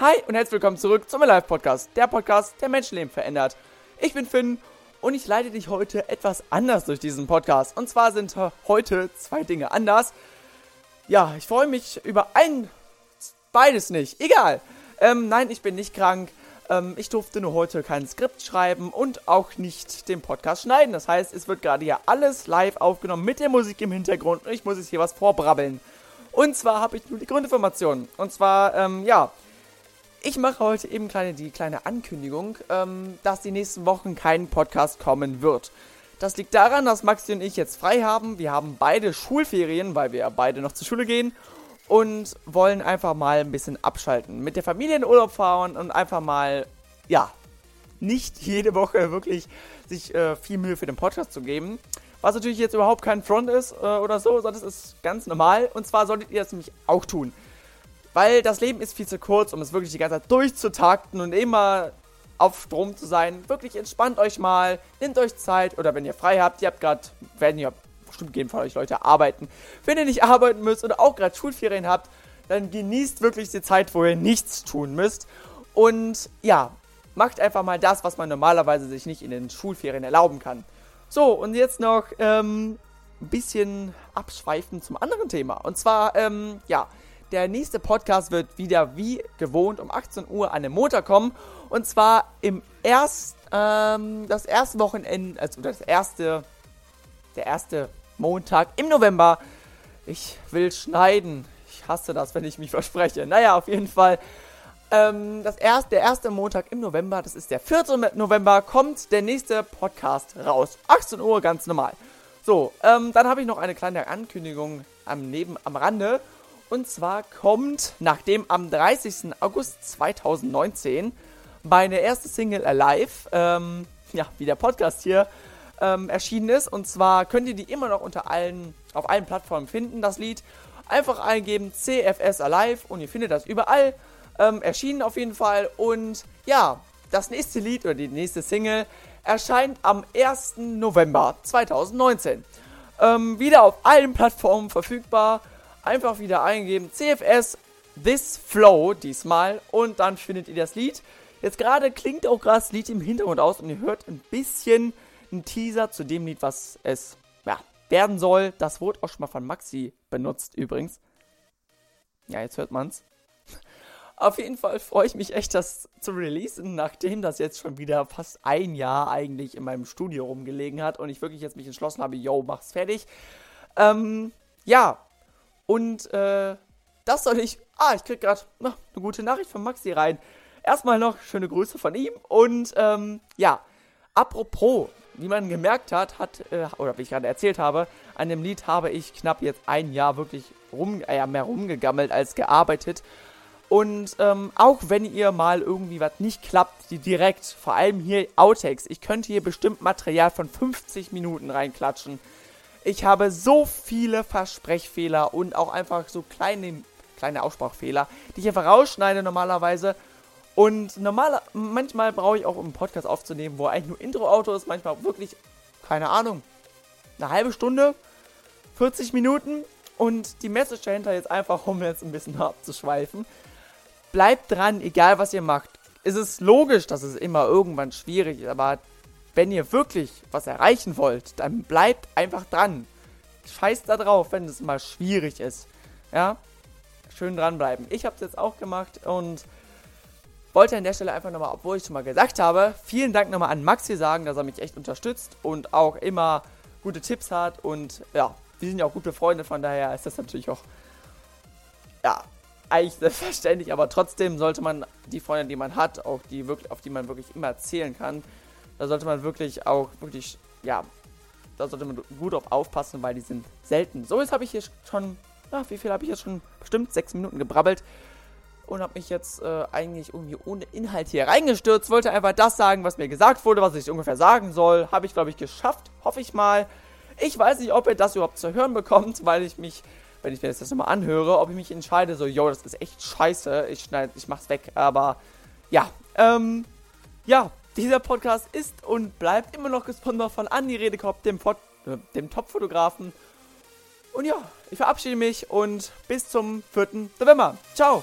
Hi und herzlich willkommen zurück zum Live Podcast, der Podcast, der Menschenleben verändert. Ich bin Finn und ich leite dich heute etwas anders durch diesen Podcast. Und zwar sind heute zwei Dinge anders. Ja, ich freue mich über ein, beides nicht, egal. Ähm, nein, ich bin nicht krank. Ähm, ich durfte nur heute kein Skript schreiben und auch nicht den Podcast schneiden. Das heißt, es wird gerade ja alles live aufgenommen mit der Musik im Hintergrund und ich muss jetzt hier was vorbrabbeln. Und zwar habe ich nur die Grundinformationen. Und zwar, ähm, ja, ich mache heute eben kleine, die kleine Ankündigung, ähm, dass die nächsten Wochen kein Podcast kommen wird. Das liegt daran, dass Maxi und ich jetzt frei haben. Wir haben beide Schulferien, weil wir beide noch zur Schule gehen und wollen einfach mal ein bisschen abschalten. Mit der Familie in Urlaub fahren und einfach mal, ja, nicht jede Woche wirklich sich äh, viel Mühe für den Podcast zu geben. Was natürlich jetzt überhaupt kein Front ist äh, oder so, sondern das ist ganz normal. Und zwar solltet ihr das nämlich auch tun. Weil das Leben ist viel zu kurz, um es wirklich die ganze Zeit durchzutakten und immer auf Strom zu sein. Wirklich entspannt euch mal, nehmt euch Zeit oder wenn ihr frei habt, ihr habt gerade, werden ja bestimmt gehen von euch Leute arbeiten. Wenn ihr nicht arbeiten müsst oder auch gerade Schulferien habt, dann genießt wirklich die Zeit, wo ihr nichts tun müsst. Und ja, macht einfach mal das, was man normalerweise sich nicht in den Schulferien erlauben kann. So, und jetzt noch ähm, ein bisschen abschweifen zum anderen Thema. Und zwar, ähm, ja, der nächste Podcast wird wieder wie gewohnt um 18 Uhr an den Montag kommen. Und zwar im erst, ähm, das erste Wochenende, also das erste, der erste Montag im November. Ich will schneiden. Ich hasse das, wenn ich mich verspreche. Naja, auf jeden Fall. Ähm, das erste, der erste Montag im November, das ist der 4. November, kommt der nächste Podcast raus. 18 Uhr, ganz normal. So, ähm, dann habe ich noch eine kleine Ankündigung am, Neben, am Rande. Und zwar kommt, nachdem am 30. August 2019 meine erste Single Alive, ähm, ja, wie der Podcast hier, ähm, erschienen ist. Und zwar könnt ihr die immer noch unter allen, auf allen Plattformen finden, das Lied. Einfach eingeben CFS Alive und ihr findet das überall. Ähm, erschienen auf jeden Fall. Und ja, das nächste Lied oder die nächste Single erscheint am 1. November 2019. Ähm, wieder auf allen Plattformen verfügbar. Einfach wieder eingeben CFS This Flow diesmal und dann findet ihr das Lied. Jetzt gerade klingt auch gerade das Lied im Hintergrund aus und ihr hört ein bisschen einen Teaser zu dem Lied, was es ja, werden soll. Das wurde auch schon mal von Maxi benutzt übrigens. Ja, jetzt hört man's. Auf jeden Fall freue ich mich echt, das zu releasen, nachdem das jetzt schon wieder fast ein Jahr eigentlich in meinem Studio rumgelegen hat und ich wirklich jetzt mich entschlossen habe, yo, mach's fertig. Ähm, ja. Und, äh, das soll ich. Ah, ich krieg gerade eine gute Nachricht von Maxi rein. Erstmal noch schöne Grüße von ihm und, ähm, ja. Apropos, wie man gemerkt hat, hat, äh, oder wie ich gerade erzählt habe, an dem Lied habe ich knapp jetzt ein Jahr wirklich rum, äh, mehr rumgegammelt als gearbeitet. Und ähm, auch wenn ihr mal irgendwie was nicht klappt, die direkt, vor allem hier Outtakes, ich könnte hier bestimmt Material von 50 Minuten reinklatschen. Ich habe so viele Versprechfehler und auch einfach so kleine, kleine Aussprachfehler, die ich einfach rausschneide normalerweise. Und normal, manchmal brauche ich auch, um einen Podcast aufzunehmen, wo eigentlich nur Intro-Auto ist, manchmal wirklich, keine Ahnung, eine halbe Stunde, 40 Minuten. Und die Message dahinter jetzt einfach, um jetzt ein bisschen abzuschweifen bleibt dran, egal was ihr macht. Es ist logisch, dass es immer irgendwann schwierig ist, aber wenn ihr wirklich was erreichen wollt, dann bleibt einfach dran. Scheißt da drauf, wenn es mal schwierig ist. Ja? Schön dranbleiben. Ich habe es jetzt auch gemacht und wollte an der Stelle einfach nochmal, obwohl ich schon mal gesagt habe, vielen Dank nochmal an Maxi sagen, dass er mich echt unterstützt und auch immer gute Tipps hat und ja, wir sind ja auch gute Freunde, von daher ist das natürlich auch ja, eigentlich selbstverständlich, aber trotzdem sollte man die Freunde, die man hat, auch die wirklich, auf die man wirklich immer zählen kann, da sollte man wirklich auch wirklich, ja, da sollte man gut auf aufpassen, weil die sind selten. So, jetzt habe ich hier schon, ach, wie viel habe ich jetzt schon? Bestimmt sechs Minuten gebrabbelt und habe mich jetzt äh, eigentlich irgendwie ohne Inhalt hier reingestürzt. Wollte einfach das sagen, was mir gesagt wurde, was ich ungefähr sagen soll. Habe ich, glaube ich, geschafft. Hoffe ich mal. Ich weiß nicht, ob ihr das überhaupt zu hören bekommt, weil ich mich wenn ich mir das nochmal anhöre, ob ich mich entscheide, so, yo, das ist echt scheiße, ich schneide, ich mach's weg. Aber ja, ähm, ja, dieser Podcast ist und bleibt immer noch gesponsert von Andy Redekopf, dem, äh, dem Top-Fotografen. Und ja, ich verabschiede mich und bis zum 4. November. Ciao!